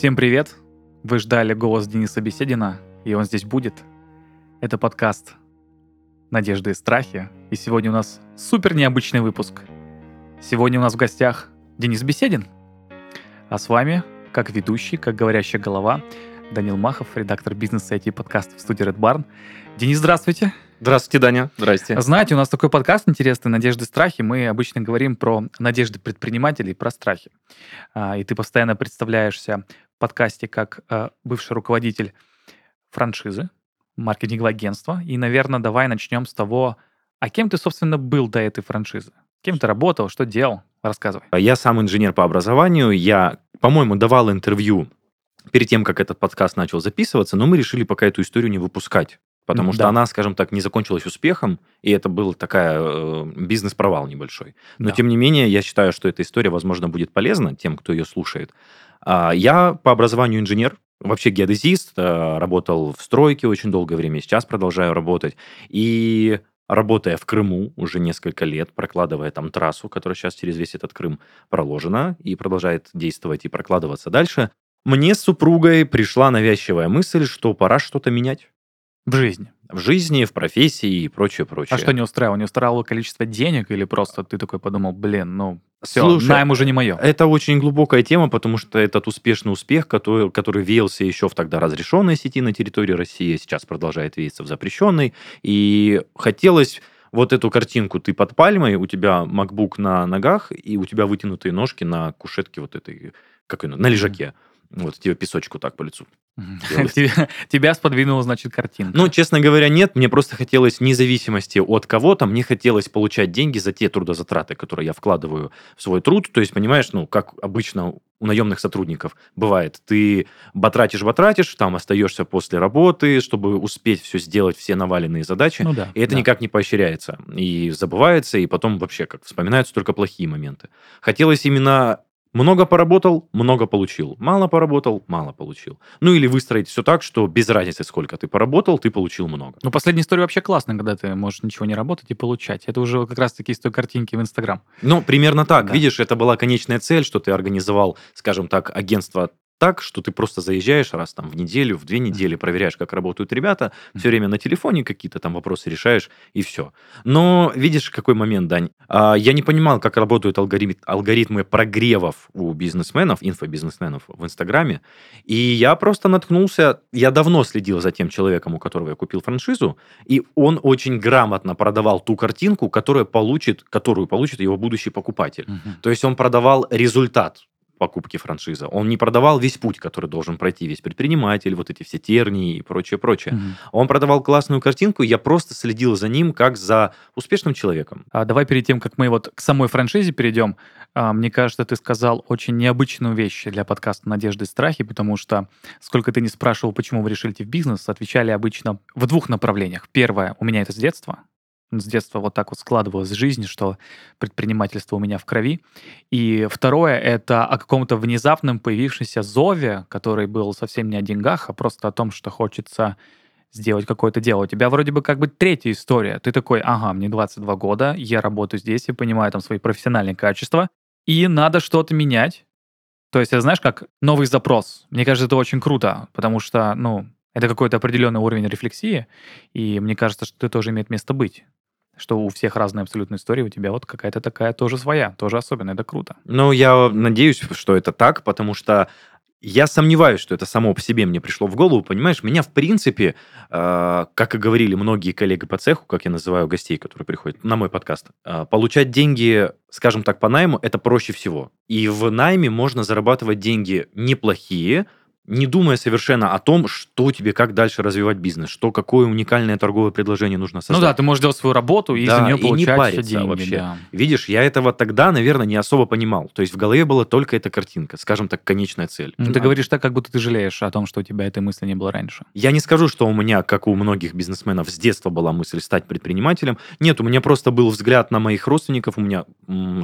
Всем привет! Вы ждали голос Дениса Беседина, и он здесь будет. Это подкаст «Надежды и страхи», и сегодня у нас супер необычный выпуск. Сегодня у нас в гостях Денис Беседин, а с вами, как ведущий, как говорящая голова, Данил Махов, редактор бизнеса IT подкаста в студии Red Barn. Денис, здравствуйте! Здравствуйте, Даня. Здрасте. Знаете, у нас такой подкаст интересный «Надежды и страхи». Мы обычно говорим про надежды предпринимателей, про страхи. А, и ты постоянно представляешься подкасте как а, бывший руководитель франшизы, маркетингового агентства. И, наверное, давай начнем с того, а кем ты, собственно, был до этой франшизы? Кем ты работал, что делал? Рассказывай. Я сам инженер по образованию. Я, по-моему, давал интервью перед тем, как этот подкаст начал записываться, но мы решили пока эту историю не выпускать потому что она, скажем так, не закончилась успехом, и это был такая э, бизнес-провал небольшой. Но да. тем не менее, я считаю, что эта история, возможно, будет полезна тем, кто ее слушает. А, я по образованию инженер, вообще геодезист, э, работал в стройке очень долгое время, сейчас продолжаю работать. И работая в Крыму уже несколько лет, прокладывая там трассу, которая сейчас через весь этот Крым проложена и продолжает действовать и прокладываться дальше, мне с супругой пришла навязчивая мысль, что пора что-то менять. В жизни. В жизни, в профессии и прочее, прочее. А что не устраивало? Не устраивало количество денег или просто ты такой подумал, блин, ну, все, Слушай, найм уже не мое. Это очень глубокая тема, потому что этот успешный успех, который, который веялся еще в тогда разрешенной сети на территории России, сейчас продолжает веяться в запрещенной. И хотелось вот эту картинку, ты под пальмой, у тебя MacBook на ногах, и у тебя вытянутые ножки на кушетке вот этой, как ее, на лежаке. Mm-hmm. Вот тебе песочку так по лицу. Тебя сподвинула, значит, картинка. Ну, честно говоря, нет. Мне просто хотелось независимости от кого-то. Мне хотелось получать деньги за те трудозатраты, которые я вкладываю в свой труд. То есть, понимаешь, ну, как обычно у наемных сотрудников бывает. Ты батратишь-батратишь, там остаешься после работы, чтобы успеть все сделать, все наваленные задачи. Ну, да, и это да. никак не поощряется. И забывается, и потом вообще как вспоминаются только плохие моменты. Хотелось именно много поработал, много получил. Мало поработал, мало получил. Ну или выстроить все так, что без разницы, сколько ты поработал, ты получил много. Ну, последняя история вообще классная, когда ты можешь ничего не работать и получать. Это уже как раз-таки из той картинки в Инстаграм. Ну, примерно так. Да. Видишь, это была конечная цель, что ты организовал, скажем так, агентство так, что ты просто заезжаешь раз там в неделю, в две недели, проверяешь, как работают ребята, все время на телефоне какие-то там вопросы решаешь, и все. Но видишь, какой момент, Дань? А, я не понимал, как работают алгоритмы, алгоритмы прогревов у бизнесменов, инфобизнесменов в Инстаграме, и я просто наткнулся, я давно следил за тем человеком, у которого я купил франшизу, и он очень грамотно продавал ту картинку, которую получит, которую получит его будущий покупатель. Угу. То есть он продавал результат, покупки франшизы. Он не продавал весь путь, который должен пройти весь предприниматель, вот эти все тернии и прочее, прочее. Угу. Он продавал классную картинку, я просто следил за ним как за успешным человеком. А давай перед тем, как мы вот к самой франшизе перейдем, а, мне кажется, ты сказал очень необычную вещь для подкаста «Надежды и страхи», потому что сколько ты не спрашивал, почему вы решили в бизнес, отвечали обычно в двух направлениях. Первое, у меня это с детства, с детства вот так вот складывалась жизнь, что предпринимательство у меня в крови. И второе — это о каком-то внезапном появившемся зове, который был совсем не о деньгах, а просто о том, что хочется сделать какое-то дело. У тебя вроде бы как бы третья история. Ты такой, ага, мне 22 года, я работаю здесь и понимаю там свои профессиональные качества, и надо что-то менять. То есть, знаешь, как новый запрос. Мне кажется, это очень круто, потому что, ну, это какой-то определенный уровень рефлексии, и мне кажется, что это тоже имеет место быть что у всех разные абсолютно истории, у тебя вот какая-то такая тоже своя, тоже особенная, это круто. Ну, я надеюсь, что это так, потому что я сомневаюсь, что это само по себе мне пришло в голову, понимаешь? Меня, в принципе, э, как и говорили многие коллеги по цеху, как я называю гостей, которые приходят на мой подкаст, э, получать деньги, скажем так, по найму, это проще всего. И в найме можно зарабатывать деньги неплохие, не думая совершенно о том, что тебе, как дальше развивать бизнес, что какое уникальное торговое предложение нужно создать. Ну да, ты можешь делать свою работу и да, за нее и получать не париться деньги. Вообще. Да. Видишь, я этого тогда, наверное, не особо понимал. То есть в голове была только эта картинка, скажем так, конечная цель. Ну, ты а... говоришь так, как будто ты жалеешь о том, что у тебя этой мысли не было раньше. Я не скажу, что у меня, как у многих бизнесменов, с детства была мысль стать предпринимателем. Нет, у меня просто был взгляд на моих родственников. У меня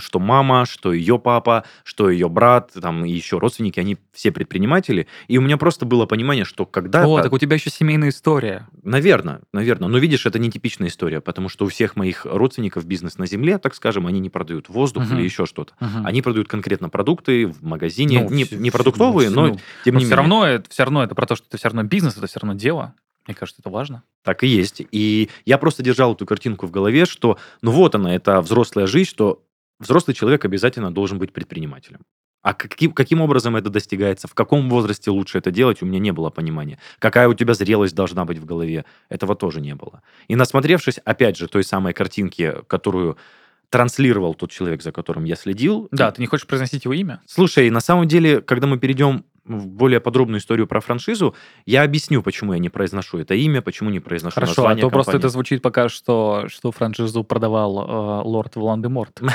что мама, что ее папа, что ее брат, там и еще родственники, они все предприниматели. И у меня просто было понимание, что когда... О, так у тебя еще семейная история. Наверное, наверное. Но видишь, это не типичная история, потому что у всех моих родственников бизнес на земле, так скажем, они не продают воздух Мгм. или еще что-то. Мгм. Они продают конкретно продукты в магазине. Ну, не, всё- не продуктовые, ну, но ну, тем Но не все менее. равно, это, все равно это про то, что это все равно бизнес, это все равно дело. Мне кажется, это важно. Так и есть. И я просто держал эту картинку в голове, что ну вот она, это взрослая жизнь, что взрослый человек обязательно должен быть предпринимателем. А каким, каким образом это достигается, в каком возрасте лучше это делать, у меня не было понимания. Какая у тебя зрелость должна быть в голове, этого тоже не было. И насмотревшись, опять же, той самой картинки, которую транслировал тот человек, за которым я следил. Да, ты не хочешь произносить его имя? Слушай, на самом деле, когда мы перейдем более подробную историю про франшизу, я объясню, почему я не произношу это имя, почему не произношу Хорошо, а название то просто компании. это звучит пока что, что франшизу продавал э, лорд Волан-де-Морт.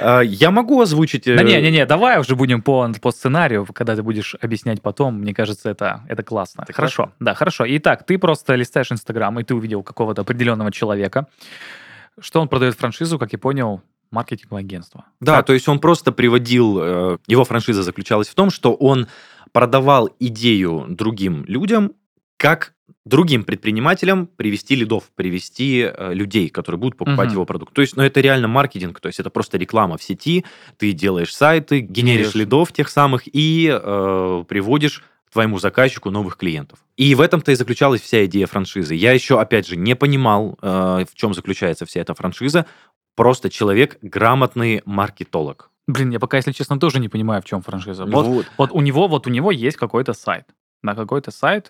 А, Я могу озвучить... э, Да не-не-не, давай уже будем по, по сценарию, когда ты будешь объяснять потом. Мне кажется, это, это классно. Хорошо, да, хорошо. Итак, ты просто листаешь Инстаграм, и ты увидел какого-то определенного человека, что он продает франшизу, как я понял, маркетинговое агентство. Да, Так. то есть он просто приводил... э, Его франшиза заключалась в том, что он продавал идею другим людям, как другим предпринимателям привести лидов, привести э, людей, которые будут покупать Мгм. его продукт. То есть, ну, это реально маркетинг, то есть это просто реклама в сети, ты делаешь сайты, генеришь Генеришь. лидов тех самых и э, приводишь твоему заказчику новых клиентов. И в этом-то и заключалась вся идея франшизы. Я еще, опять же, не понимал, э, в чем заключается вся эта франшиза. Просто человек грамотный маркетолог. Блин, я пока, если честно, тоже не понимаю, в чем франшиза. Вот, Вот. вот у него, вот у него есть какой-то сайт. На какой-то сайт,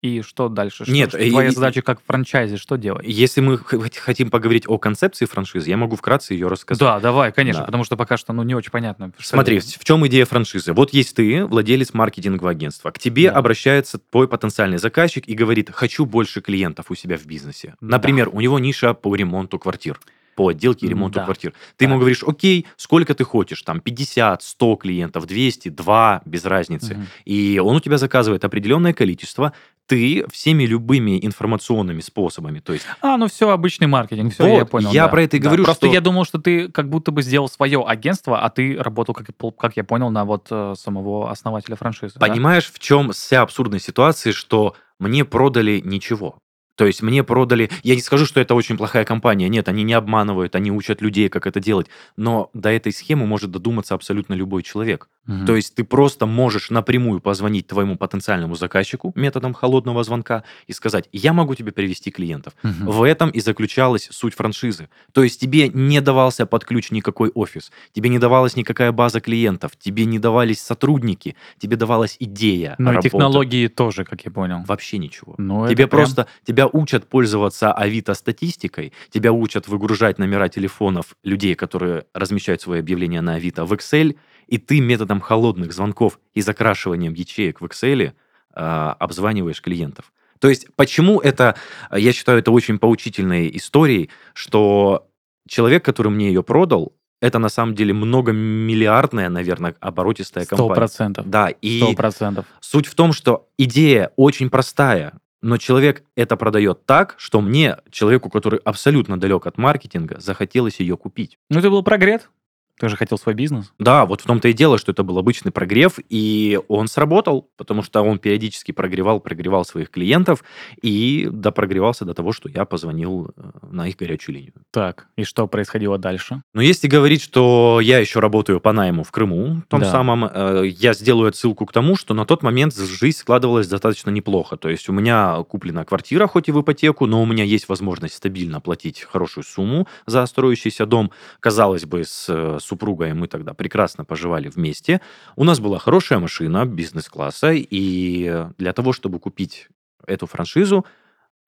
и что дальше? Что- Нет, что и- твоя задача как франчайзи, что делать? Если мы хотим поговорить о концепции франшизы, я могу вкратце ее рассказать. Да, давай, конечно, Да. потому что пока что ну, не очень понятно. что Смотри, это. в чем идея франшизы? Вот есть ты, владелец маркетингового агентства. К тебе Да. обращается твой потенциальный заказчик и говорит, хочу больше клиентов у себя в бизнесе. Да. Например, у него ниша по ремонту квартир по отделке и ремонту Да. квартир. Ты ему Так. говоришь, окей, сколько ты хочешь, там 50, 100 клиентов, 200, 2, без разницы. Мгм. И он у тебя заказывает определенное количество, ты всеми любыми информационными способами, то есть А, ну все, обычный маркетинг, все, Вот, я понял. я да. про это и Да, говорю, Просто что- я думал, что ты как будто бы сделал свое агентство, а ты работал, как, как я понял, на вот э, самого основателя франшизы. да? Понимаешь, в чем вся абсурдная ситуация, что мне продали ничего. То есть мне продали... Я не скажу, что это очень плохая компания. Нет, они не обманывают, они учат людей, как это делать. Но до этой схемы может додуматься абсолютно любой человек. Мгм. То есть ты просто можешь напрямую позвонить твоему потенциальному заказчику методом холодного звонка и сказать, я могу тебе привести клиентов. Мгм. В этом и заключалась суть франшизы. То есть тебе не давался под ключ никакой офис, тебе не давалась никакая база клиентов, тебе не давались сотрудники, тебе давалась идея Ну и технологии тоже, как я понял. Вообще ничего. Ну, тебе прям- просто, тебя учат пользоваться Авито статистикой, тебя учат выгружать номера телефонов людей, которые размещают свои объявления на Авито в Excel, и ты методом холодных звонков и закрашиванием ячеек в Excel а, обзваниваешь клиентов. То есть почему это, я считаю, это очень поучительной историей, что человек, который мне ее продал, это на самом деле многомиллиардная, наверное, оборотистая Сто компания. процентов. Да, и Сто процентов. Суть в том, что идея очень простая, но человек это продает так, что мне, человеку, который абсолютно далек от маркетинга, захотелось ее купить. Ну, это был прогрет. Ты же хотел свой бизнес. Да, вот в том-то и дело, что это был обычный прогрев, и он сработал, потому что он периодически прогревал, прогревал своих клиентов, и допрогревался до того, что я позвонил э, на их горячую линию. Так, и что происходило дальше? Но если говорить, что я еще работаю по найму в Крыму, том Да. самом, э, я сделаю отсылку к тому, что на тот момент жизнь складывалась достаточно неплохо. То есть у меня куплена квартира, хоть и в ипотеку, но у меня есть возможность стабильно платить хорошую сумму за строящийся дом. Казалось бы, с э, супругой мы тогда прекрасно поживали вместе. У нас была хорошая машина бизнес-класса, и для того, чтобы купить эту франшизу,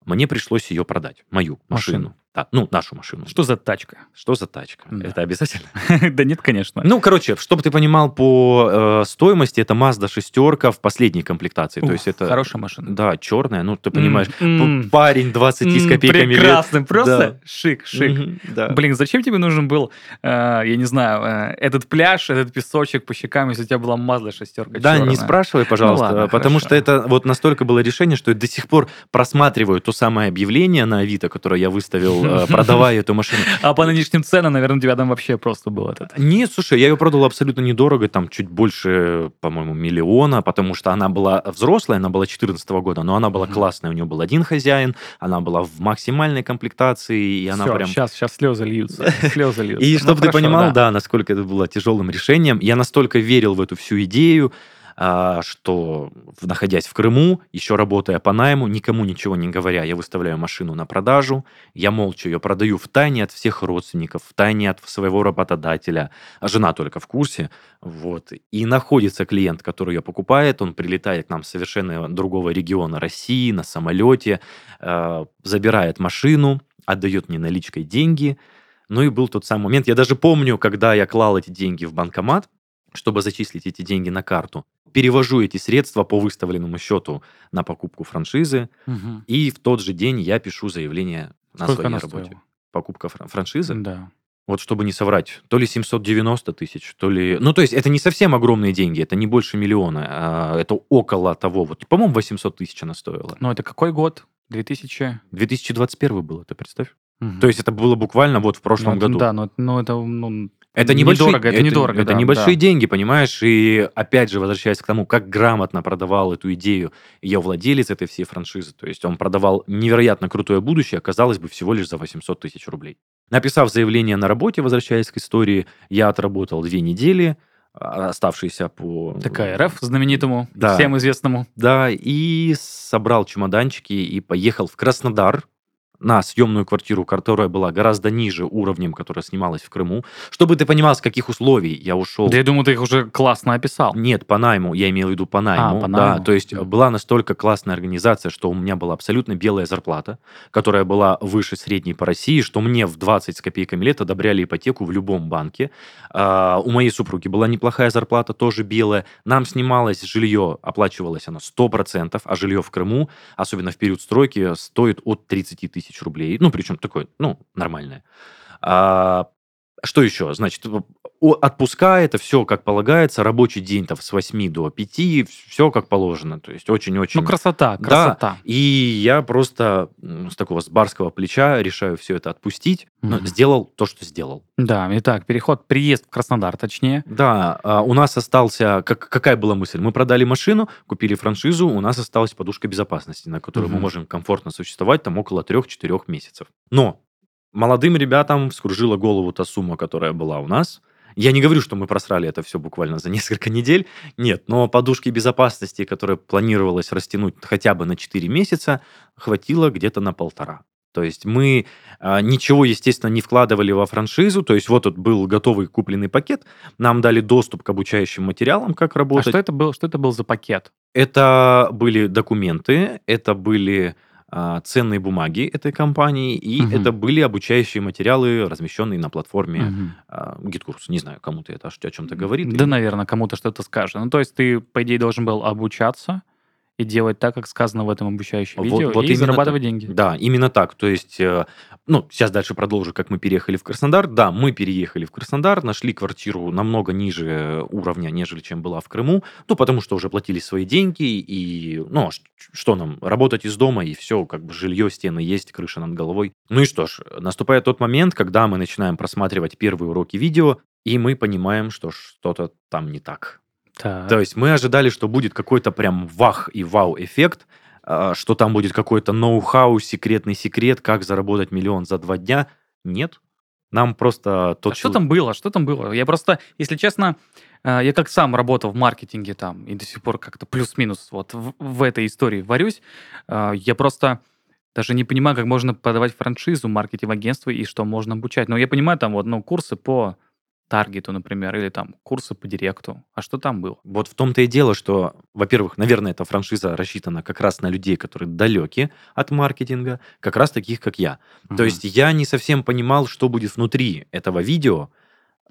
мне пришлось ее продать, мою машину. Машину. Да, ну, нашу машину. Что за тачка? Что за тачка? Да. Это обязательно? Да нет, конечно. Ну, короче, чтобы ты понимал по э, стоимости, это Mazda шестерка в последней комплектации. То есть это... Хорошая машина. Да, черная, ну, ты понимаешь. Парень 20 с копейками лет. Прекрасно, просто Да. шик, шик. Да. Блин, зачем тебе нужен был, э, я не знаю, э, этот пляж, этот песочек по щекам, если у тебя была Mazda шестерка Да, не спрашивай, пожалуйста, ладно, потому хорошо. что это вот настолько было решение, что я до сих пор просматриваю то самое объявление на Авито, которое я выставил э, продавая эту машину. А по нынешним ценам, наверное, у тебя там вообще просто был этот. Нет, слушай, я ее продал абсолютно недорого, там чуть больше, по-моему, миллиона, потому что она была взрослая, она была 14 года, но она была классная, у нее был один хозяин, она была в максимальной комплектации, и она прям... сейчас, сейчас слезы льются. Слезы льются. И Ну, чтобы ты хорошо, понимал, да. насколько это было тяжелым решением, я настолько верил в эту всю идею, что, в- находясь в Крыму, еще работая по найму, никому ничего не говоря, я выставляю машину на продажу, я молча ее продаю в тайне от всех родственников, в тайне от своего работодателя, а жена только в курсе, вот. И находится клиент, который ее покупает, он прилетает к нам совершенно другого региона России на самолете, э, забирает машину, отдает мне наличкой деньги, ну и был тот самый момент. Я даже помню, когда я клал эти деньги в банкомат, чтобы зачислить эти деньги на карту. Перевожу эти средства по выставленному счету на покупку франшизы. Мгм. И в тот же день я пишу заявление на Сколько своей работе. стоила? Покупка фран- франшизы. Да. Вот чтобы не соврать, то ли 790 тысяч, то ли... Ну, то есть это не совсем огромные деньги, это не больше миллиона, а это около того. Вот, по-моему, 800 тысяч она стоила. Ну, это какой год? 2000? 2021 был, ты представь? Мгм. То есть это было буквально вот в Ну, прошлом это- году. Да, но, но это, ну, Это небольшие, недорого, это недорого, это да, небольшие да. деньги, понимаешь? И опять же, возвращаясь к тому, как грамотно продавал эту идею ее владелец этой всей франшизы, то есть он продавал невероятно крутое будущее, казалось бы, всего лишь за 800 тысяч рублей. Написав заявление на работе, возвращаясь к истории, я отработал две недели, а, оставшиеся по... Такая РФ знаменитому, Да. всем известному. Да, и собрал чемоданчики и поехал в Краснодар на съемную квартиру, которая была гораздо ниже уровнем, которая снималась в Крыму. Чтобы ты понимал, с каких условий я ушел. Да я думаю, ты их уже классно описал. Нет, по найму, я имел в виду по найму. по да, найму. то есть была настолько классная организация, что у меня была абсолютно белая зарплата, которая была выше средней по России, что мне в 20 с копейками лет одобряли ипотеку в любом банке. А, у моей супруги была неплохая зарплата, тоже белая. Нам снималось жилье, оплачивалось оно 100%, а жилье в Крыму, особенно в период стройки, стоит от 30 тысяч рублей. Ну, причем такое, ну, нормальное. А, что еще? Значит, отпуска это все как полагается, рабочий день там с 8 до 5, все как положено. То есть очень-очень... Ну, красота, Да. красота. И я просто с такого с барского плеча решаю все это отпустить, но Мгм. сделал то, что сделал. Да, итак, переход, приезд в Краснодар, точнее. Да, а, у нас остался... Как, какая была мысль? Мы продали машину, купили франшизу, у нас осталась подушка безопасности, на которой мы Мгм. можем комфортно существовать там около 3-4 месяцев. Но молодым ребятам вскружила голову та сумма, которая была у нас. Я не говорю, что мы просрали это все буквально за несколько недель. Нет, но подушки безопасности, которая планировалась растянуть хотя бы на 4 месяца, хватило где-то на полтора. То есть мы а, ничего, естественно, не вкладывали во франшизу. То есть вот тут был готовый купленный пакет. Нам дали доступ к обучающим материалам, как А работать. что это был, что это был за пакет? Это были документы, это были а, ценные бумаги этой компании, и Мгм. это были обучающие материалы, размещенные на платформе Мгм. а, GitKurs. Не знаю, кому-то это о чем-то говорит. Да, наверное, кому-то что-то скажет. Ну, то есть ты, по идее, должен был обучаться и делать так, как сказано в этом обучающем видео, вот и зарабатывать так. деньги. Да, именно так. То есть, э, ну, сейчас дальше продолжу, как мы переехали в Краснодар. Да, мы переехали в Краснодар, нашли квартиру намного ниже уровня, нежели чем была в Крыму. Ну, потому что уже платили свои деньги, и, ну, а что нам, работать из дома, и все, как бы жилье, стены есть, крыша над головой. Ну и что ж, наступает тот момент, когда мы начинаем просматривать первые уроки видео, и мы понимаем, что что-то там не так. Так. То есть мы ожидали, что будет какой-то прям вах и вау-эффект, а, что там будет какой-то ноу-хау, секретный секрет, как заработать миллион за два дня. Нет. Нам просто тот А что там было? Что там было? Я просто, если честно, э, я как сам работал в маркетинге там и до сих пор как-то плюс-минус вот в, в этой истории варюсь, э, я просто даже не понимаю, как можно подавать франшизу маркетинг-агентству и что можно обучать. Но я понимаю там вот, ну, курсы по таргету, например, или там курсы по директу. А что там было? Вот в том-то и дело, что, во-первых, наверное, эта франшиза рассчитана как раз на людей, которые далеки от маркетинга, как раз таких, как я. То Мгм. есть я не совсем понимал, что будет внутри этого видео.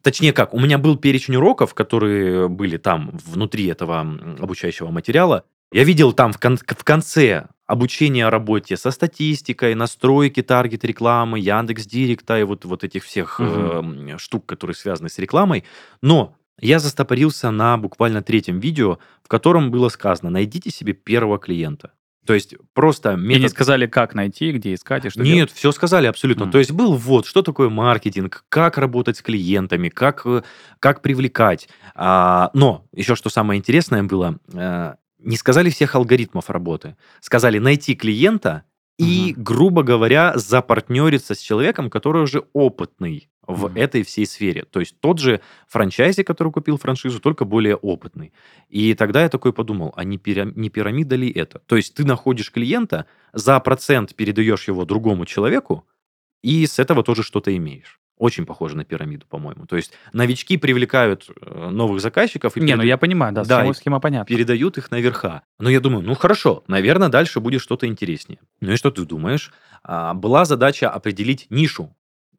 Точнее как, у меня был перечень уроков, которые были там внутри этого обучающего материала. Я видел там в, кон- в конце обучение работе со статистикой, настройки таргет рекламы, Яндекс Директа и вот, вот этих всех э, штук, которые связаны с рекламой. Но я застопорился на буквально третьем видео, в котором было сказано, найдите себе первого клиента. То есть просто И не метод... сказали, как найти, где искать и что делать? Нет, все сказали абсолютно. М. То есть был вот, что такое маркетинг, как работать с клиентами, как, э, как привлекать. А, но еще что самое интересное было, э, не сказали всех алгоритмов работы. Сказали найти клиента и, грубо говоря, запартнериться с человеком, который уже опытный в Мгм. этой всей сфере. То есть тот же франчайзи, который купил франшизу, только более опытный. И тогда я такой подумал, а не, пира- не пирамида ли это? То есть ты находишь клиента, за процент передаешь его другому человеку, и с этого тоже что-то имеешь. Очень похоже на пирамиду, по-моему. То есть новички привлекают э, новых заказчиков и Не, ну переда- я понимаю, да, Да, схема, схема понятна. передают их наверха. Но я думаю, ну хорошо, наверное, дальше будет что-то интереснее. Ну и что ты думаешь? А, была задача определить нишу.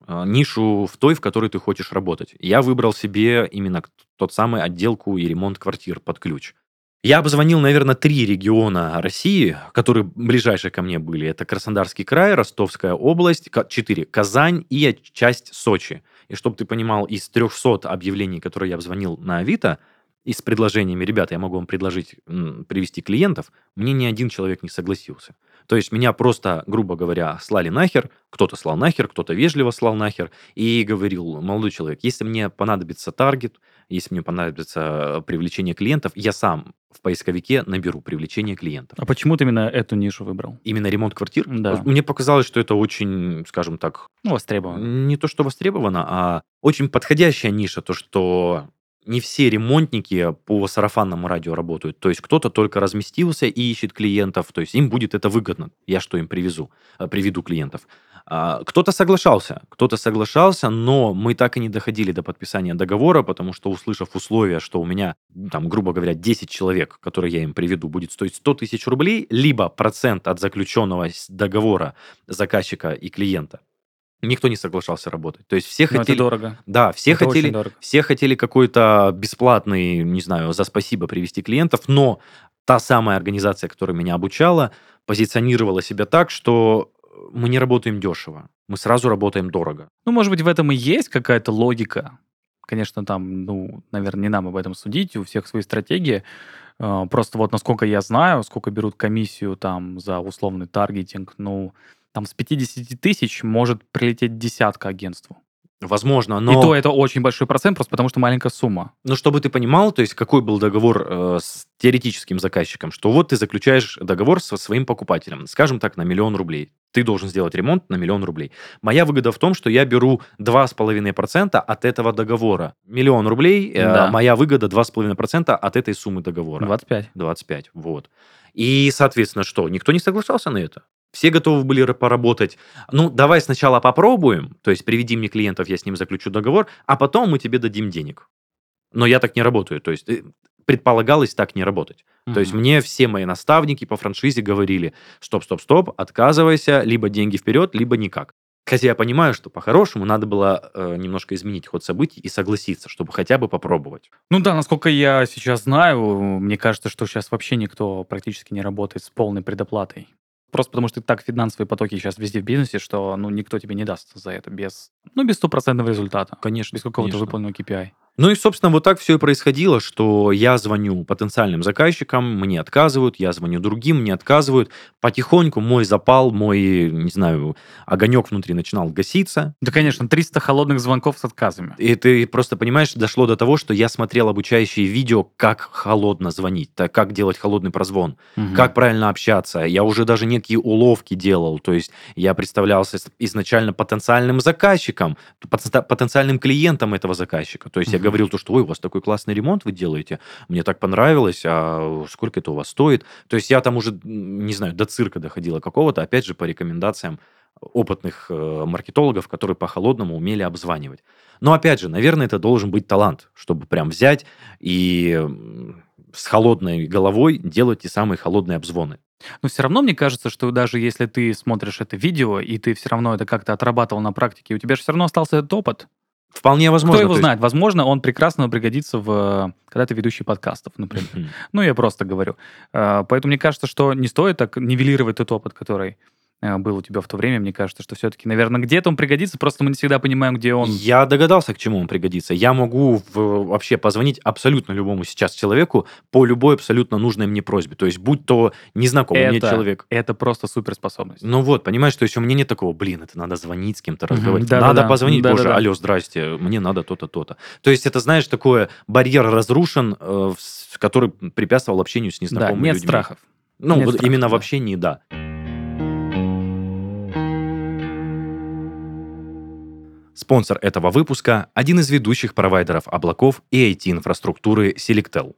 А, нишу в той, в которой ты хочешь работать. Я выбрал себе именно тот самый отделку и ремонт квартир под ключ. Я обзвонил, наверное, три региона России, которые ближайшие ко мне были. Это Краснодарский край, Ростовская область, четыре, Казань и часть Сочи. И чтобы ты понимал, из 300 объявлений, которые я обзвонил на Авито, и с предложениями, ребята, я могу вам предложить привести клиентов, мне ни один человек не согласился. То есть меня просто, грубо говоря, слали нахер, кто-то слал нахер, кто-то вежливо слал нахер, и говорил, молодой человек, если мне понадобится таргет, если мне понадобится э, привлечение клиентов, я сам в поисковике наберу привлечение клиентов. А почему ты именно эту нишу выбрал? Именно ремонт квартир? Да. Мне показалось, что это очень, скажем так, Ну, востребовано. не то, что востребовано, а очень подходящая ниша, то, что не все ремонтники по сарафанному радио работают. То есть кто-то только разместился и ищет клиентов, то есть им будет это выгодно. Я что им привезу, э, приведу клиентов. А, Кто-то соглашался, кто-то соглашался, но мы так и не доходили до подписания договора, потому что, услышав условия, что у меня, там, грубо говоря, 10 человек, которые я им приведу, будет стоить 100 тысяч рублей, либо процент от заключенного договора заказчика и клиента, никто не соглашался работать. То есть все Но это хотели... дорого. Да, все Это хотели, все хотели какой-то бесплатный, не знаю, за спасибо привести клиентов, но та самая организация, которая меня обучала, позиционировала себя так, что мы не работаем дешево, мы сразу работаем дорого. Ну, может быть, в этом и есть какая-то логика. Конечно, там, ну, наверное, не нам об этом судить, у всех свои стратегии. Э, Просто вот насколько я знаю, сколько берут комиссию там за условный таргетинг, ну, там с 50 тысяч может прилететь десятка агентству. Возможно, но... И то это очень большой процент, просто потому что маленькая сумма. Ну, чтобы ты понимал, то есть какой был договор э, с теоретическим заказчиком, что вот ты заключаешь договор со своим покупателем, скажем так, на миллион рублей. Ты должен сделать ремонт на миллион рублей. Моя выгода в том, что я беру 2,5% от этого договора. Миллион рублей, э, Да. моя выгода 2,5% от этой суммы договора. 25. 25, вот. И, соответственно, что? Никто не соглашался на это. Все готовы были ра- поработать. Ну, давай сначала попробуем, то есть приведи мне клиентов, я с ним заключу договор, а потом мы тебе дадим денег. Но я так не работаю. То есть э, предполагалось так не работать. То есть мне все мои наставники по франшизе говорили, стоп, стоп, стоп, отказывайся, либо деньги вперед, либо никак. Хотя я понимаю, что по-хорошему надо было э, немножко изменить ход событий и согласиться, чтобы хотя бы попробовать. Ну да, насколько я сейчас знаю, мне кажется, что сейчас вообще никто практически не работает с полной предоплатой. Просто потому что так финансовые потоки сейчас везде в бизнесе, что ну, никто тебе не даст за это без, ну, без стопроцентного результата. Конечно. Без какого-то выполненного KPI. Ну и, собственно, вот так все и происходило, что я звоню потенциальным заказчикам, мне отказывают, я звоню другим, мне отказывают. Потихоньку мой запал, мой, не знаю, огонек внутри начинал гаситься. Да, конечно, 300 холодных звонков с отказами. И ты просто понимаешь, дошло до того, что я смотрел обучающие видео, как холодно звонить, так как делать холодный прозвон, Мгм. как правильно общаться. Я уже даже некие уловки делал. То есть я представлялся изначально потенциальным заказчиком, потен- потенциальным клиентом этого заказчика. То есть я Мгм. Говорил то, что ой, у вас такой классный ремонт вы делаете, мне так понравилось, а сколько это у вас стоит? То есть я там уже, не знаю, до цирка доходило какого-то, опять же, по рекомендациям опытных э, маркетологов, которые по-холодному умели обзванивать. Но опять же, наверное, это должен быть талант, чтобы прям взять и с холодной головой делать те самые холодные обзвоны. Но все равно мне кажется, что даже если ты смотришь это видео, и ты все равно это как-то отрабатывал на практике, у тебя же все равно остался этот опыт. Вполне возможно. Кто его есть- знает? Возможно, он прекрасно пригодится в когда ты ведущий подкастов, например. Мгм. Ну, я просто говорю. Э, Поэтому мне кажется, что не стоит так нивелировать тот опыт, который э, был у тебя в то время, мне кажется, что все-таки, наверное, где-то он пригодится, просто мы не всегда понимаем, где он. Я догадался, к чему он пригодится. Я могу в- вообще позвонить абсолютно любому сейчас человеку по любой абсолютно нужной мне просьбе. То есть, будь то незнакомый мне Это- человек. Это просто суперспособность. Ну вот, понимаешь, то есть у меня нет такого, блин, это надо звонить с кем-то, разговаривать. да-да-да, надо позвонить, боже, да-да-да. алло, здрасте, мне надо то-то, то-то. То есть это, знаешь, такое, барьер разрушен, э, в- который препятствовал общению с Да, незнакомыми нет людьми. страхов. Ну, Нет вот страха, именно в да. общении, да. Спонсор этого выпуска – один из ведущих провайдеров облаков и IT-инфраструктуры Selectel.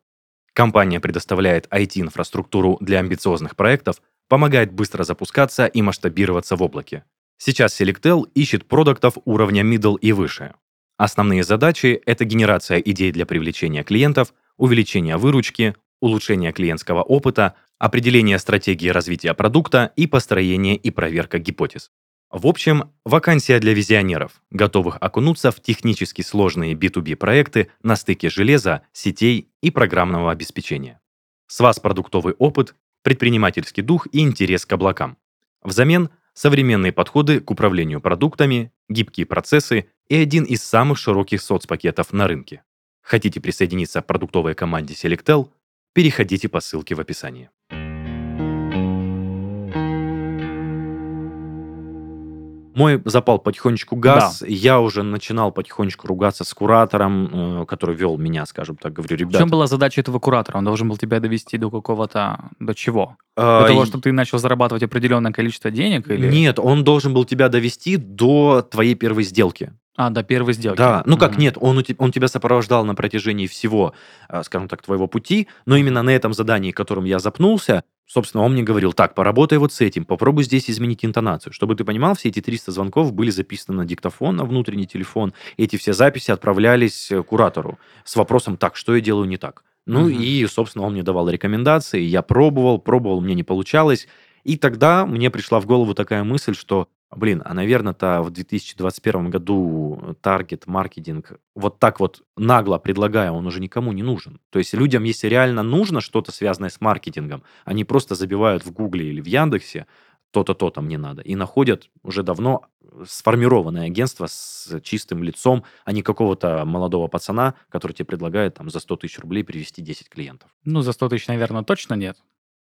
Компания предоставляет IT-инфраструктуру для амбициозных проектов, помогает быстро запускаться и масштабироваться в облаке. Сейчас Selectel ищет продуктов уровня middle и выше. Основные задачи – это генерация идей для привлечения клиентов, увеличение выручки, улучшение клиентского опыта, определение стратегии развития продукта и построение и проверка гипотез. В общем, вакансия для визионеров, готовых окунуться в технически сложные B2B проекты на стыке железа, сетей и программного обеспечения. С вас продуктовый опыт, предпринимательский дух и интерес к облакам. Взамен современные подходы к управлению продуктами, гибкие процессы и один из самых широких соцпакетов на рынке. Хотите присоединиться к продуктовой команде Selectel? Переходите по ссылке в описании. Мой запал потихонечку газ. Я уже начинал потихонечку ругаться с куратором, э, который вел меня, скажем так, говорю, В ребята. чем была задача этого куратора? Он должен был тебя довести до какого-то... До чего? э, До того, чтобы ты начал зарабатывать определенное количество денег? Или... Нет, он должен был тебя довести до твоей первой сделки. А, до первой сделки. Да, ну как Мгм. нет, он, он тебя сопровождал на протяжении всего, э, скажем так, твоего пути, но именно на этом задании, которым я запнулся, собственно, он мне говорил, так, поработай вот с этим, попробуй здесь изменить интонацию. Чтобы ты понимал, все эти 300 звонков были записаны на диктофон, на внутренний телефон, эти все записи отправлялись э, куратору с вопросом, так, что я делаю не так? Ну Мгм. и, собственно, он мне давал рекомендации, я пробовал, пробовал, мне не получалось, и тогда мне пришла в голову такая мысль, что, блин, а, наверное-то в 2021 году таргет, маркетинг вот так вот нагло предлагая, он уже никому не нужен. То есть людям, если реально нужно что-то связанное с маркетингом, они просто забивают в Гугле или в Яндексе то-то, то-то мне надо, и находят уже давно сформированное агентство с чистым лицом, а не какого-то молодого пацана, который тебе предлагает там за 100 тысяч рублей привести 10 клиентов. Ну, за 100 тысяч, наверное, точно нет.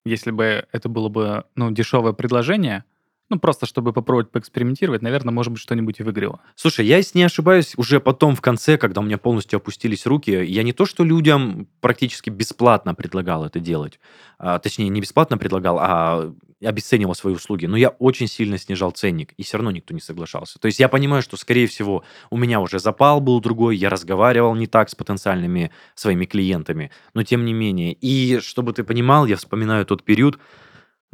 Если бы это было бы, ну, дешевое предложение, ну, просто чтобы попробовать поэкспериментировать, наверное, может быть, что-нибудь и выиграло. Слушай, я, если не ошибаюсь, уже потом в конце, когда у меня полностью опустились руки, я не то, что людям практически бесплатно предлагал это делать, а, точнее, не бесплатно предлагал, а обесценивал свои услуги, но я очень сильно снижал ценник, и все равно никто не соглашался. То есть я понимаю, что, скорее всего, у меня уже запал был другой, я разговаривал не так с потенциальными своими клиентами, но тем не менее. И чтобы ты понимал, я вспоминаю тот период,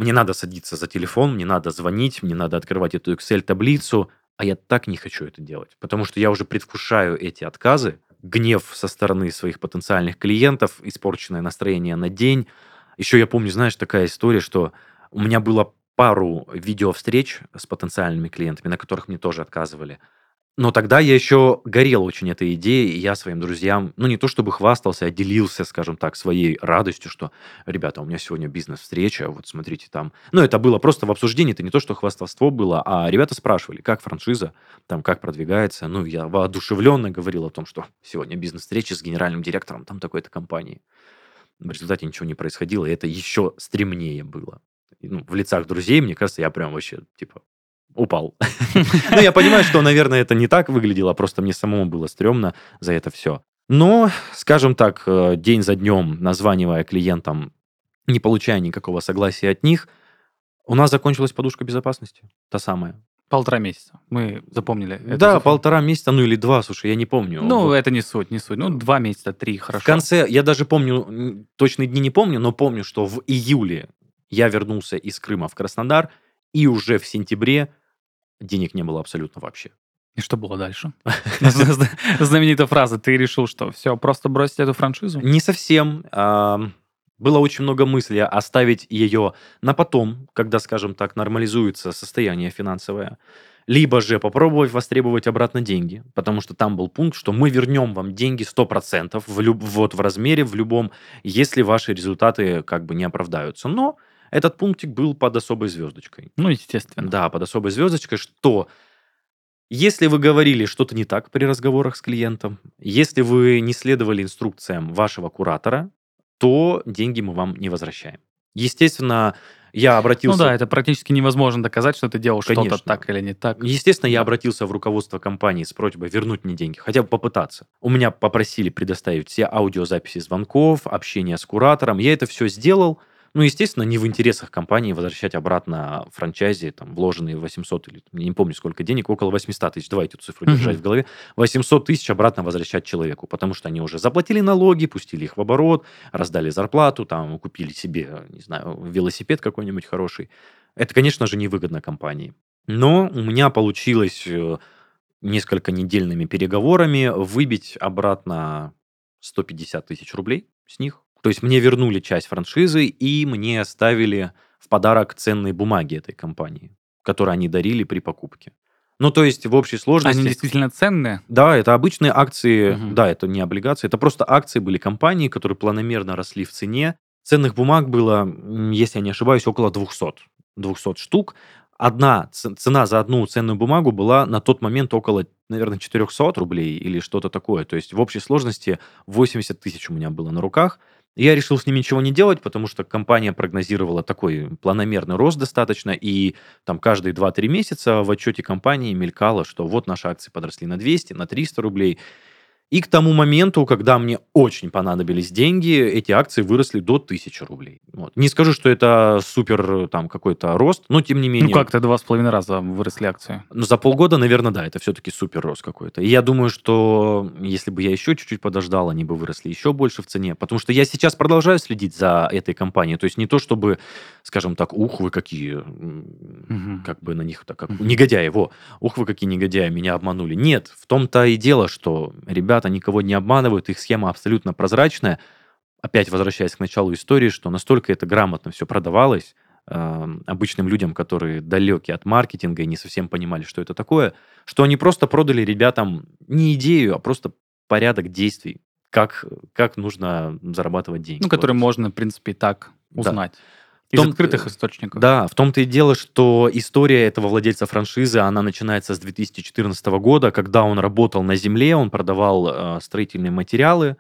мне надо садиться за телефон, мне надо звонить, мне надо открывать эту Excel-таблицу, а я так не хочу это делать, потому что я уже предвкушаю эти отказы, гнев со стороны своих потенциальных клиентов, испорченное настроение на день. Еще я помню, знаешь, такая история, что у меня было пару видеовстреч с потенциальными клиентами, на которых мне тоже отказывали. Но тогда я еще горел очень этой идеей, и я своим друзьям, ну не то чтобы хвастался, а делился, скажем так, своей радостью, что, ребята, у меня сегодня бизнес-встреча, вот смотрите там. Ну это было просто в обсуждении, это не то, что хвастовство было, а ребята спрашивали, как франшиза, там, как продвигается. Ну я воодушевленно говорил о том, что сегодня бизнес-встреча с генеральным директором там такой-то компании. В результате ничего не происходило, и это еще стремнее было. Ну, в лицах друзей, мне кажется, я прям вообще, типа, упал. Ну, я понимаю, что, наверное, это не так выглядело, просто мне самому было стрёмно за это все. Но, скажем так, э, день за днем, названивая клиентам, не получая никакого согласия от них, у нас закончилась подушка безопасности, та самая. Полтора месяца. Мы запомнили. да, цифру. полтора месяца, ну или два, слушай, я не помню. Ну, Вот. это не суть, не суть. Ну, два месяца, три, хорошо. В конце, я даже помню, точные дни не помню, но помню, что в июле я вернулся из Крыма в Краснодар, и уже в сентябре денег не было абсолютно вообще. И что было дальше? Зна- Знаменитая фраза. Ты решил, что все, просто бросить эту франшизу? Не совсем. Было очень много мыслей оставить ее на потом, когда, скажем так, нормализуется состояние финансовое. Либо же попробовать востребовать обратно деньги, потому что там был пункт, что мы вернем вам деньги 100% в люб- вот в размере, в любом, если ваши результаты как бы не оправдаются. Но Этот пунктик был под особой звездочкой. Ну, естественно. Да, под особой звездочкой, что если вы говорили что-то не так при разговорах с клиентом, если вы не следовали инструкциям вашего куратора, то деньги мы вам не возвращаем. Естественно, я обратился... Ну да, это практически невозможно доказать, что ты делал что-то так или не так. Естественно, я обратился в руководство компании с просьбой вернуть мне деньги, хотя бы попытаться. У меня попросили предоставить все аудиозаписи звонков, общения с куратором. Я это все сделал. Ну, естественно, не в интересах компании возвращать обратно франчайзи, там, вложенные 800 или, не помню, сколько денег, около 800 тысяч, давайте эту цифру держать в голове, 800 тысяч обратно возвращать человеку, потому что они уже заплатили налоги, пустили их в оборот, раздали зарплату, там, купили себе, не знаю, велосипед какой-нибудь хороший. Это, конечно же, невыгодно компании. Но у меня получилось э, несколько недельными переговорами выбить обратно 150 тысяч рублей с них. То есть мне вернули часть франшизы и мне оставили в подарок ценные бумаги этой компании, которые они дарили при покупке. Ну, то есть в общей сложности... Они действительно ценные? Да, это обычные акции, угу. да, это не облигации, это просто акции были компании, которые планомерно росли в цене. Ценных бумаг было, если я не ошибаюсь, около 200. 200 штук. Одна цена за одну ценную бумагу была на тот момент около, наверное, 400 рублей или что-то такое. То есть в общей сложности 80 тысяч у меня было на руках. Я решил с ним ничего не делать, потому что компания прогнозировала такой планомерный рост достаточно, и там каждые 2-3 месяца в отчете компании мелькало, что вот наши акции подросли на 200, на 300 рублей. И к тому моменту, когда мне очень понадобились деньги, эти акции выросли до 1000 рублей. Вот. Не скажу, что это супер там какой-то рост, но тем не ну, менее... Ну как-то два с половиной раза выросли акции. Ну за полгода, наверное, да, это все-таки супер рост какой-то. И я думаю, что если бы я еще чуть-чуть подождал, они бы выросли еще больше в цене. Потому что я сейчас продолжаю следить за этой компанией. То есть не то, чтобы, скажем так, ух, вы какие, угу. как бы на них так, как угу. негодяи, во, ух, вы какие негодяи, меня обманули. Нет, в том-то и дело, что ребята ребята никого не обманывают, их схема абсолютно прозрачная. Опять возвращаясь к началу истории, что настолько это грамотно все продавалось э, обычным людям, которые далеки от маркетинга и не совсем понимали, что это такое, что они просто продали ребятам не идею, а просто порядок действий, как, как нужно зарабатывать деньги. Ну, который вот. можно, в принципе, и так узнать. Да. Из том, открытых источников. Да, в том-то и дело, что история этого владельца франшизы, она начинается с 2014 года, когда он работал на земле, он продавал э, строительные материалы.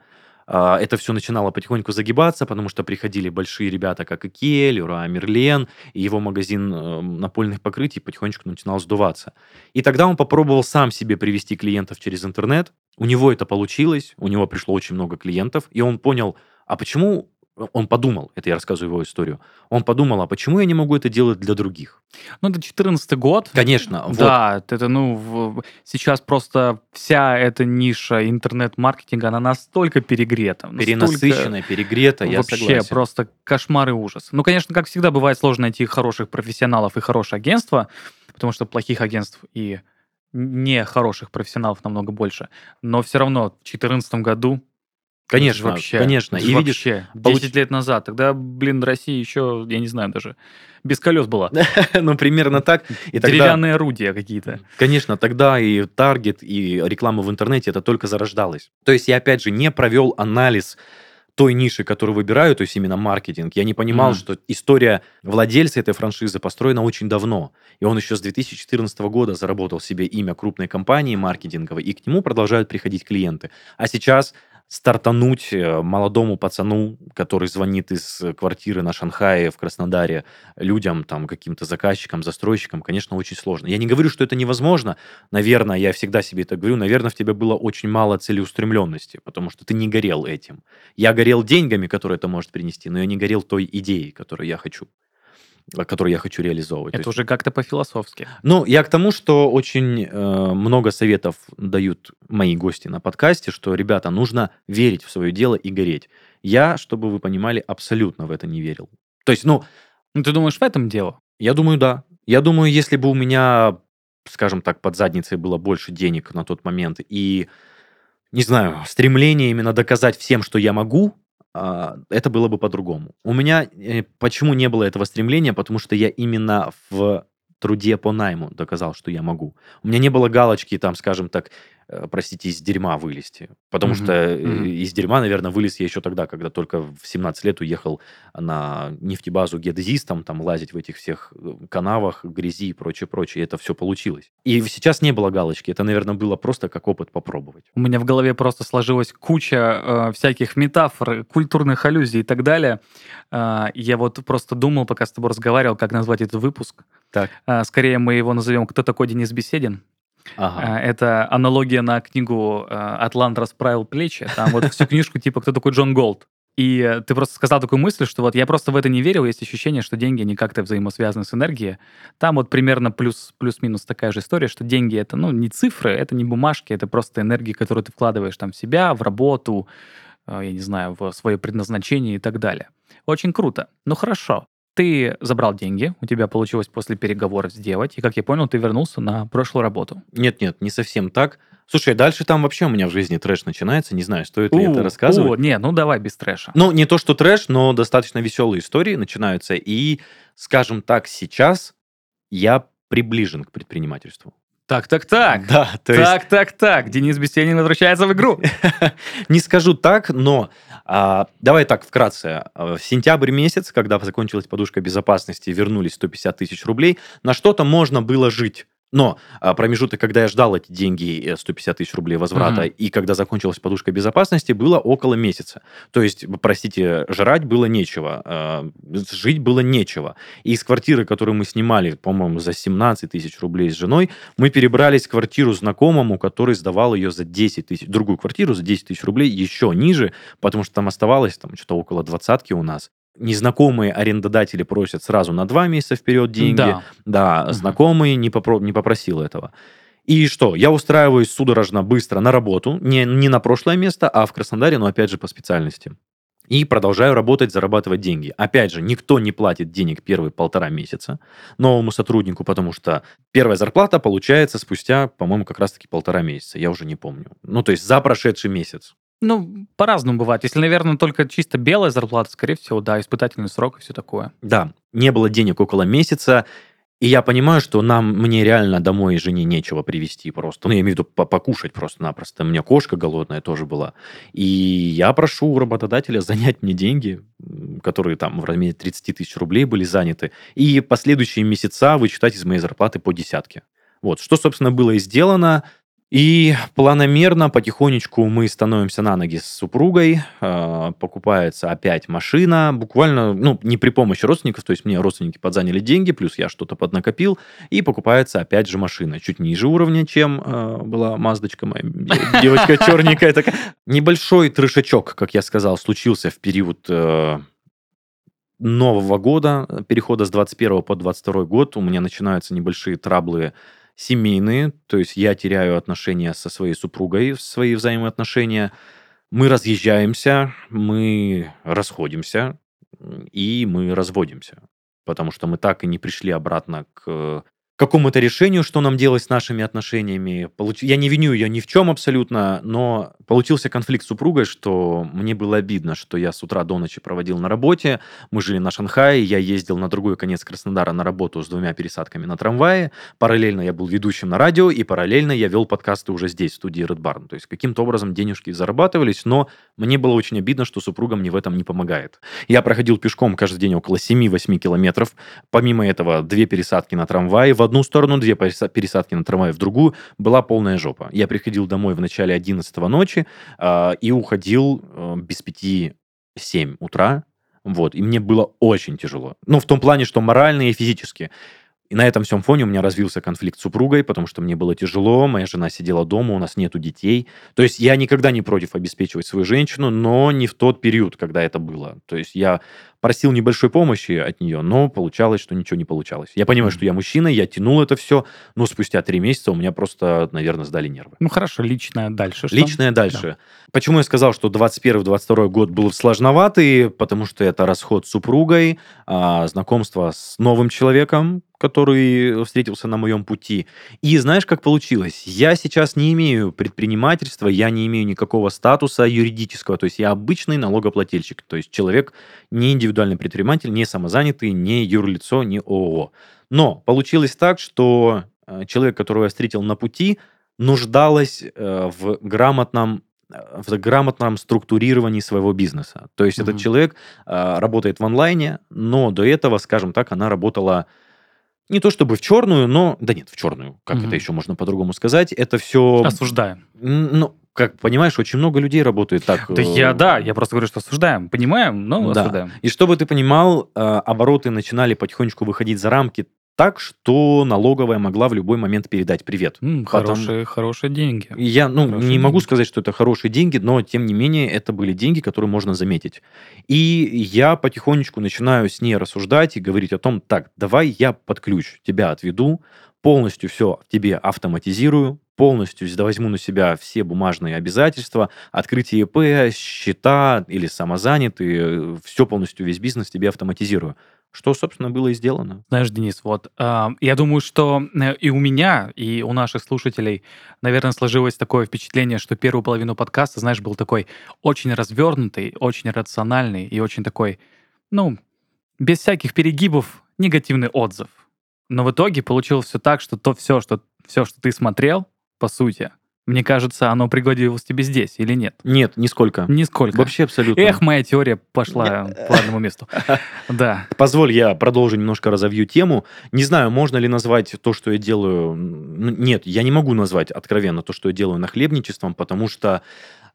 Э, это все начинало потихоньку загибаться, потому что приходили большие ребята, как Икея, Леруа Мерлен, и его магазин э, напольных покрытий потихонечку начинал сдуваться. И тогда он попробовал сам себе привести клиентов через интернет. У него это получилось, у него пришло очень много клиентов, и он понял, а почему он подумал, это я рассказываю его историю, он подумал, а почему я не могу это делать для других? Ну, это 14 год. Конечно. Да, вот. это, ну, в, сейчас просто вся эта ниша интернет-маркетинга, она настолько перегрета. Перенасыщенная, перегрета, я вообще согласен. просто кошмар и ужас. Ну, конечно, как всегда, бывает сложно найти хороших профессионалов и хорошее агентство, потому что плохих агентств и не хороших профессионалов намного больше. Но все равно в 2014 году Конечно, вообще, конечно. И видишь, 10 получ... лет назад, тогда, блин, Россия еще, я не знаю, даже без колес была. ну, примерно так. И Деревянные орудия какие-то. Конечно, тогда и таргет, и реклама в интернете, это только зарождалось. То есть я, опять же, не провел анализ той ниши, которую выбираю, то есть именно маркетинг, я не понимал, mm. что история владельца этой франшизы построена очень давно. И он еще с 2014 года заработал себе имя крупной компании маркетинговой, и к нему продолжают приходить клиенты. А сейчас стартануть э, молодому пацану, который звонит из квартиры на Шанхае в Краснодаре людям, там, каким-то заказчикам, застройщикам, конечно, очень сложно. Я не говорю, что это невозможно. Наверное, я всегда себе это говорю, наверное, в тебе было очень мало целеустремленности, потому что ты не горел этим. Я горел деньгами, которые это может принести, но я не горел той идеей, которую я хочу который я хочу реализовывать. Это уже как-то по-философски. Ну, я к тому, что очень э, много советов дают мои гости на подкасте, что, ребята, нужно верить в свое дело и гореть. Я, чтобы вы понимали, абсолютно в это не верил. То есть, ну... Ну, ты думаешь, в этом дело? Я думаю, да. Я думаю, если бы у меня, скажем так, под задницей было больше денег на тот момент и, не знаю, стремление именно доказать всем, что я могу, это было бы по-другому. У меня э, почему не было этого стремления? Потому что я именно в труде по найму доказал, что я могу. У меня не было галочки, там, скажем так, простите, из дерьма вылезти. Потому Мгм, что э, мгм. из дерьма, наверное, вылез я еще тогда, когда только в 17 лет уехал на нефтебазу геодезистом, там лазить в этих всех э, канавах, грязи и прочее, прочее. И это все получилось. И сейчас не было галочки. Это, наверное, было просто как опыт попробовать. У меня в голове просто сложилась куча э, всяких метафор, культурных аллюзий и так далее. Э, я вот просто думал, пока с тобой разговаривал, как назвать этот выпуск. Так. Э, скорее мы его назовем «Кто такой Денис Беседин?». Ага. Э, это аналогия на книгу э, «Атлант расправил плечи». Там вот всю книжку типа «Кто такой Джон Голд?». И э, ты просто сказал такую мысль, что вот я просто в это не верил, есть ощущение, что деньги, они как-то взаимосвязаны с энергией. Там вот примерно плюс, плюс-минус такая же история, что деньги это, ну, не цифры, это не бумажки, это просто энергия, которую ты вкладываешь там в себя, в работу, я не знаю, в свое предназначение и так далее. Очень круто. Ну хорошо. Ты забрал деньги, у тебя получилось после переговоров сделать, и, как я понял, ты вернулся на прошлую работу. Нет-нет, не совсем так. Слушай, дальше там вообще у меня в жизни трэш начинается. Не знаю, стоит ли это У, рассказывать. О, не, ну давай без трэша. Ну, не то, что трэш, но достаточно веселые истории начинаются. И, скажем так, сейчас я приближен к предпринимательству. Так, так, так. Да, то есть Так, так, так. Денис Бесенин возвращается в игру. не скажу так, но а, давай так вкратце. А, В сентябрь месяц, когда закончилась подушка безопасности, вернулись 150 тысяч рублей, на что-то можно было жить. Но а, промежуток, когда я ждал эти деньги, э, 150 тысяч рублей возврата, Мгм. и когда закончилась подушка безопасности, было около месяца. То есть, простите, жрать было нечего, а, жить было нечего. И из квартиры, которую мы снимали, по-моему, за 17 тысяч рублей с женой, мы перебрались в квартиру знакомому, который сдавал ее за 10 тысяч, другую квартиру за 10 тысяч рублей, еще ниже, потому что там оставалось там что-то около двадцатки у нас. Незнакомые арендодатели просят сразу на два месяца вперед деньги. Да. Да, Мгм. знакомый не, попро- не попросил этого. И что? Я устраиваюсь судорожно быстро на работу, не, не на прошлое место, а в Краснодаре, но опять же по специальности. И продолжаю работать, зарабатывать деньги. Опять же, никто не платит денег первые полтора месяца новому сотруднику, потому что первая зарплата получается спустя, по-моему, как раз-таки полтора месяца. Я уже не помню. Ну, то есть за прошедший месяц. Ну, по-разному бывает. Если, наверное, только чисто белая зарплата, скорее всего, да, испытательный срок и все такое. Да, не было денег около месяца, и я понимаю, что нам, мне реально домой жене нечего привезти просто. Ну, я имею в виду по- покушать просто-напросто. У меня кошка голодная тоже была. И я прошу работодателя занять мне деньги, которые там в размере 30 тысяч рублей были заняты, и последующие месяца вычитать из моей зарплаты по десятке. Вот, что, собственно, было и сделано. И планомерно, потихонечку мы становимся на ноги с супругой, э, покупается опять машина, буквально, ну, не при помощи родственников, то есть мне родственники подзаняли деньги, плюс я что-то поднакопил, и покупается опять же машина, чуть ниже уровня, чем э, была маздочка моя, де- девочка черненькая такая. Небольшой трешачок, как я сказал, случился в период э, Нового года, перехода с 21 по 22 год, у меня начинаются небольшие траблы семейные, то есть я теряю отношения со своей супругой, свои взаимоотношения, мы разъезжаемся, мы расходимся и мы разводимся, потому что мы так и не пришли обратно к какому-то решению, что нам делать с нашими отношениями. Я не виню ее ни в чем абсолютно, но получился конфликт с супругой, что мне было обидно, что я с утра до ночи проводил на работе, мы жили на Шанхае, я ездил на другой конец Краснодара на работу с двумя пересадками на трамвае, параллельно я был ведущим на радио, и параллельно я вел подкасты уже здесь, в студии Red Barn. То есть каким-то образом денежки зарабатывались, но мне было очень обидно, что супруга мне в этом не помогает. Я проходил пешком каждый день около 7-8 километров. Помимо этого, две пересадки на трамвае в одну сторону, две переса- пересадки на трамвае в другую. Была полная жопа. Я приходил домой в начале 11 ночи а, и уходил э, без пяти 7 утра. Вот, и мне было очень тяжело. Ну, в том плане, что морально и физически. И на этом всем фоне у меня развился конфликт с супругой, потому что мне было тяжело, моя жена сидела дома, у нас нету детей. То есть я никогда не против обеспечивать свою женщину, но не в тот период, когда это было. То есть я просил небольшой помощи от нее, но получалось, что ничего не получалось. Я понимаю, что я мужчина, я тянул это все, но спустя три месяца у меня просто, наверное, сдали нервы. Ну хорошо, личное дальше. что? Личное дальше. Почему я сказал, что 21-22 год был сложноватый? Потому что это расход с супругой, а, знакомство с новым человеком, который встретился на моем пути. И знаешь, как получилось? Я сейчас не имею предпринимательства, я не имею никакого статуса юридического, то есть я обычный налогоплательщик, то есть человек не индивидуальный предприниматель, не самозанятый, не юрлицо, не ООО. Но получилось так, что э, человек, которого я встретил на пути, нуждалась э, в грамотном э, в грамотном структурировании своего бизнеса. То есть этот Мгм. человек э, работает в онлайне, но до этого, скажем так, она работала не то чтобы в черную, но... Да нет, в черную. Как Мгм. это еще можно по-другому сказать? Это все... Осуждаем. Ну, как понимаешь, очень много людей работает так. Да э, я, да, я просто говорю, что осуждаем. Понимаем, но Да. осуждаем. И чтобы ты понимал, э, обороты начинали потихонечку выходить за рамки так, что налоговая могла в любой момент передать привет. М, Потом- Хорошие, хорошие деньги. Я, ну, Хорошие не могу деньги. сказать, что это хорошие деньги, но, тем не менее, это были деньги, которые можно заметить. И я потихонечку начинаю с ней рассуждать и говорить о том, так, давай я под ключ тебя отведу, полностью все тебе автоматизирую, полностью возьму на себя все бумажные обязательства, открытие ИП, счета или самозанятые, все полностью, весь бизнес тебе автоматизирую. Что, собственно, было и сделано. Знаешь, Денис, вот а, я думаю, что э, и у меня, и у наших слушателей, наверное, сложилось такое впечатление, что первую половину подкаста, знаешь, был такой очень развернутый, очень рациональный и очень такой, ну, без всяких перегибов, негативный отзыв. Но в итоге получилось все так, что то все, что все, что ты смотрел, по сути, мне кажется, оно пригодилось тебе здесь или нет? Нет, нисколько. Нисколько. Вообще абсолютно. Эх, моя теория пошла по одному месту. Да. Позволь, я продолжу немножко разовью тему. Не знаю, можно ли назвать то, что я делаю... Нет, я не могу назвать откровенно то, что я делаю нахлебничеством, потому что,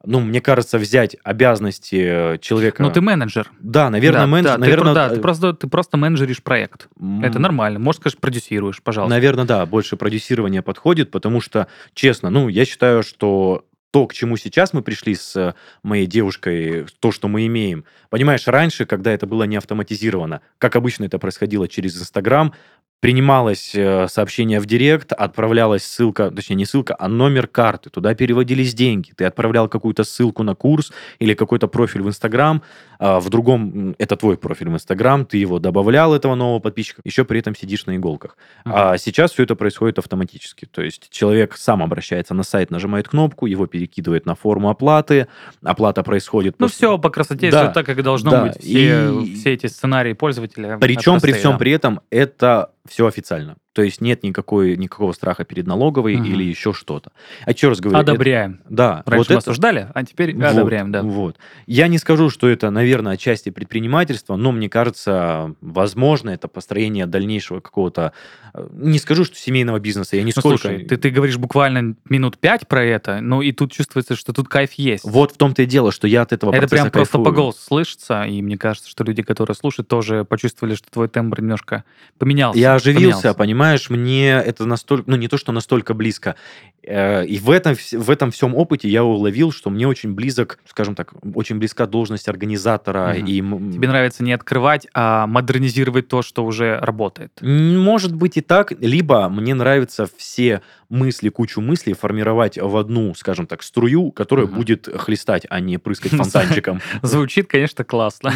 ну, мне кажется, взять обязанности человека... Ну, ты менеджер. Да, наверное, Да, менеджер... да, ты наверное, про- да, э, ты просто, ты просто менеджеришь проект. м, Это нормально. Может, скажешь, продюсируешь, пожалуйста. Наверное, да, больше продюсирование подходит, потому что, честно, ну, я считаю, что то, к чему сейчас мы пришли с э, моей девушкой, то, что мы имеем. Понимаешь, раньше, когда это было не автоматизировано, как обычно это происходило через Инстаграм, принималось э, сообщение в Директ, отправлялась ссылка, точнее не ссылка, а номер карты, туда переводились деньги, ты отправлял какую-то ссылку на курс или какой-то профиль в Инстаграм, а в другом, это твой профиль в Инстаграм, ты его добавлял, этого нового подписчика, еще при этом сидишь на иголках. Мгм. А сейчас все это происходит автоматически. То есть человек сам обращается на сайт, нажимает кнопку, его перекидывает на форму оплаты, оплата происходит... Ну, после- все по красоте, Да, все так, как должно да, быть. Все, и- все эти сценарии пользователя. Причем при всем да. при этом это все официально. То есть нет никакой, никакого страха перед налоговой Мгм. или еще что-то. А еще раз говорю... это- Одобряем. да, Раньше вот мы это- осуждали, а теперь Вот, одобряем, да. Вот. Я не скажу, что это, наверное, отчасти предпринимательство, но мне кажется, возможно, это построение дальнейшего какого-то, э, не скажу, что семейного бизнеса, я Ну, нисколько... слушай, ты, ты говоришь буквально минут пять про это, ну и тут чувствуется, что тут кайф есть. Вот в том-то и дело, что я от этого Это прям просто по кайфую. голосу слышится, и мне кажется, что люди, которые слушают, тоже почувствовали, что твой тембр немножко поменялся. Я оживился, поменялся. понимаешь, мне это настолько, ну не то, что настолько близко. Э, И в этом, в этом всем опыте я уловил, что мне очень близок, скажем так, очень близка должность организатора. Мгм. И Тебе нравится не открывать, а модернизировать то, что уже работает. Может быть и так, либо мне нравится все мысли, кучу мыслей формировать в одну, скажем так, струю, которая Мгм. будет хлестать, а не прыскать фонтанчиком. Звучит, конечно, классно.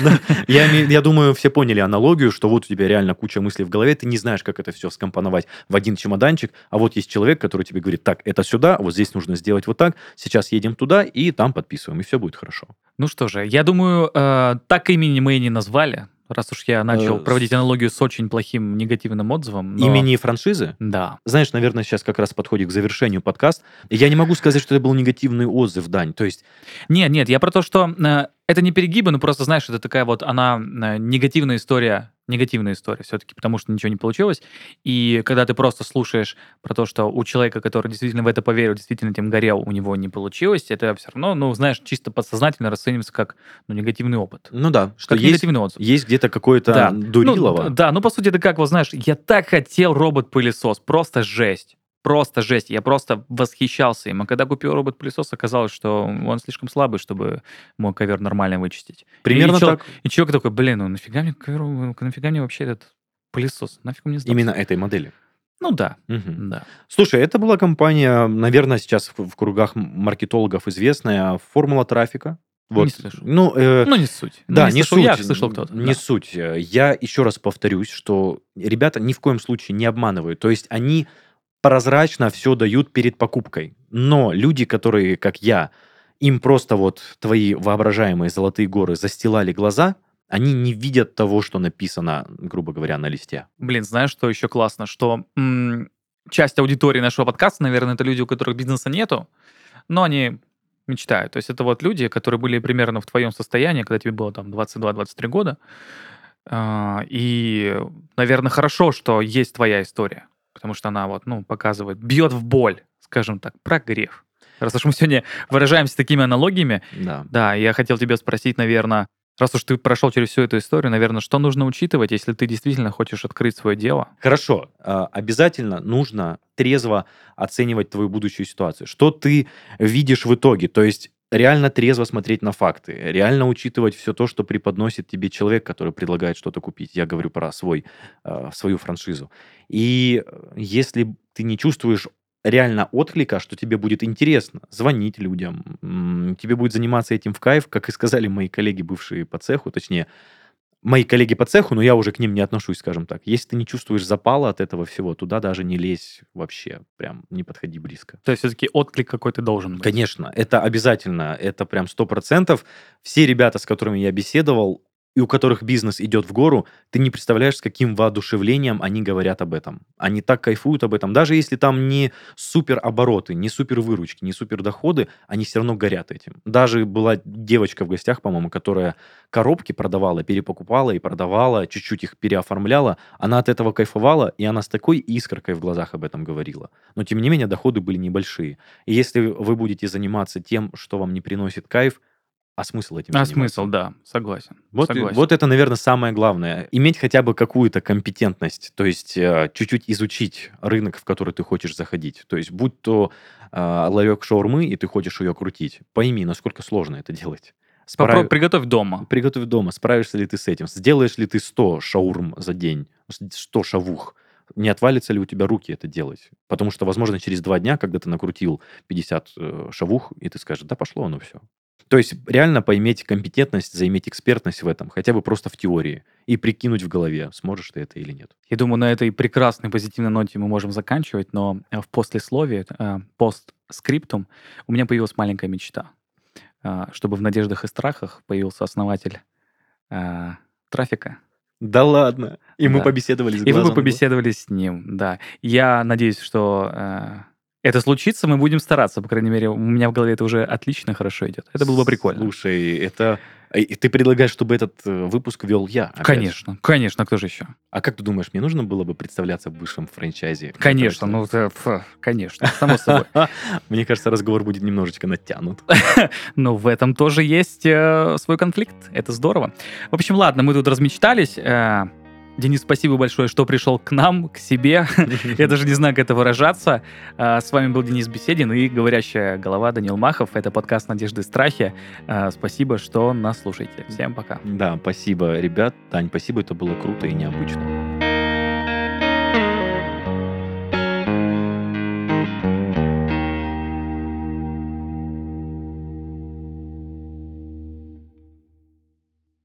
Я, я думаю, все поняли аналогию, что вот у тебя реально куча мыслей в голове, ты не знаешь, как это все скомпоновать в один чемоданчик, а вот есть человек, который тебе говорит, так, это сюда, вот здесь нужно сделать вот так, сейчас едем туда и там подписываем, и все будет хорошо. Ну что же, я думаю, э, так имени мы и не назвали, раз уж я начал Э, проводить аналогию с очень плохим негативным отзывом. но- Имени франшизы? Да. Знаешь, наверное, сейчас как раз подходит к завершению подкаст. Я не могу сказать, что это был негативный отзыв, Дань. То есть Нет, нет, я про то, что э, это не перегибы, но просто, знаешь, это такая вот, она э, негативная история, негативная история все-таки, потому что ничего не получилось. И когда ты просто слушаешь про то, что у человека, который действительно в это поверил, действительно этим горел, у него не получилось, это все равно, ну, знаешь, чисто подсознательно расценивается как ну, негативный опыт. Ну да, что Как есть, негативный отзыв. есть где-то какое-то Да. дурилово. Ну, да, ну по сути это как, вот знаешь, я так хотел робот-пылесос, просто жесть. Просто жесть. Я просто восхищался им. А когда купил робот-пылесос, оказалось, что он слишком слабый, чтобы мой ковер нормально вычистить. Примерно и чел- так. И человек такой, блин, ну нафига мне ковер, нафига мне вообще этот пылесос? Нафиг мне сдался?» Именно этой модели. Ну да, Мгм. да. Слушай, это была компания, наверное, сейчас в, в кругах маркетологов известная, формула трафика. Вот. Не слышу. Ну, э, Ну не суть. Ну, да, не не слышал суть. я, слышал кто-то. Не да. суть. Я еще раз повторюсь, что ребята ни в коем случае не обманывают. То есть они прозрачно все дают перед покупкой. Но люди, которые, как я, им просто вот твои воображаемые золотые горы застилали глаза, они не видят того, что написано, грубо говоря, на листе. Блин, знаешь, что еще классно? Что м, часть аудитории нашего подкаста, наверное, это люди, у которых бизнеса нету, но они мечтают. То есть это вот люди, которые были примерно в твоем состоянии, когда тебе было там 22-23 года. А, и, наверное, хорошо, что есть твоя история, потому что она вот, ну, показывает, бьет в боль, скажем так, прогрев. Раз уж мы сегодня выражаемся такими аналогиями, Да. да, я хотел тебя спросить, наверное, раз уж ты прошел через всю эту историю, наверное, что нужно учитывать, если ты действительно хочешь открыть свое дело? Хорошо, а, обязательно нужно трезво оценивать твою будущую ситуацию. Что ты видишь в итоге? То есть реально трезво смотреть на факты, реально учитывать все то, что преподносит тебе человек, который предлагает что-то купить. Я говорю про свой, а, свою франшизу. И э, если ты не чувствуешь реально отклика, что тебе будет интересно звонить людям, тебе будет заниматься этим в кайф, как и сказали мои коллеги, бывшие по цеху, точнее, мои коллеги по цеху, но я уже к ним не отношусь, скажем так. Если ты не чувствуешь запала от этого всего, туда даже не лезь вообще, прям не подходи близко. То есть все-таки отклик какой-то должен быть. Конечно, это обязательно, это прям сто процентов. Все ребята, с которыми я беседовал, и у которых бизнес идет в гору, ты не представляешь, с каким воодушевлением они говорят об этом. Они так кайфуют об этом. Даже если там не супер обороты, не супер выручки, не супер доходы, они все равно горят этим. Даже была девочка в гостях, по-моему, которая коробки продавала, перепокупала и продавала, чуть-чуть их переоформляла. Она от этого кайфовала, и она с такой искоркой в глазах об этом говорила. Но, тем не менее, доходы были небольшие. И если вы будете заниматься тем, что вам не приносит кайф, а смысл этим А заниматься? смысл, да, согласен. Вот, согласен. вот это, наверное, самое главное. Иметь хотя бы какую-то компетентность, то есть э, чуть-чуть изучить рынок, в который ты хочешь заходить. То есть будь то э, ларек шаурмы, и ты хочешь ее крутить, пойми, насколько сложно это делать. Справ- приготовь дома. Приготовь дома, справишься ли ты с этим, сделаешь ли ты 100 шаурм за день, 100 шавух, не отвалится ли у тебя руки это делать? Потому что, возможно, через два дня, когда ты накрутил 50 э, шавух, и ты скажешь, да пошло оно все. То есть реально поиметь компетентность, заиметь экспертность в этом, хотя бы просто в теории, и прикинуть в голове, сможешь ты это или нет. Я думаю, на этой прекрасной позитивной ноте мы можем заканчивать, но э, в послесловии, э, постскриптум, у меня появилась маленькая мечта, э, чтобы в «Надеждах и страхах» появился основатель трафика. Да ладно. И мы Да. побеседовали с И вы бы побеседовали с ним, да. Я надеюсь, что это случится, мы будем стараться, по крайней мере, у меня в голове это уже отлично, хорошо идет. Это было бы прикольно. Слушай, это... И ты предлагаешь, чтобы этот э, выпуск вел я? опять? Конечно, конечно, кто же еще? А как ты думаешь, мне нужно было бы представляться в высшем франчайзе? Конечно, ну, э, ф, конечно, само собой. Мне кажется, разговор будет немножечко натянут. Но в этом тоже есть э, свой конфликт. Это здорово. В общем, ладно, мы тут размечтались. Денис, спасибо большое, что пришел к нам, к себе. Я даже не знаю, как это выражаться. Э, С вами был Денис Беседин и говорящая голова Данил Махов. Это подкаст «Надежды и страхи». Э, Спасибо, что нас слушаете. Всем пока. Да, спасибо, ребят. Тань, спасибо, это было круто и необычно.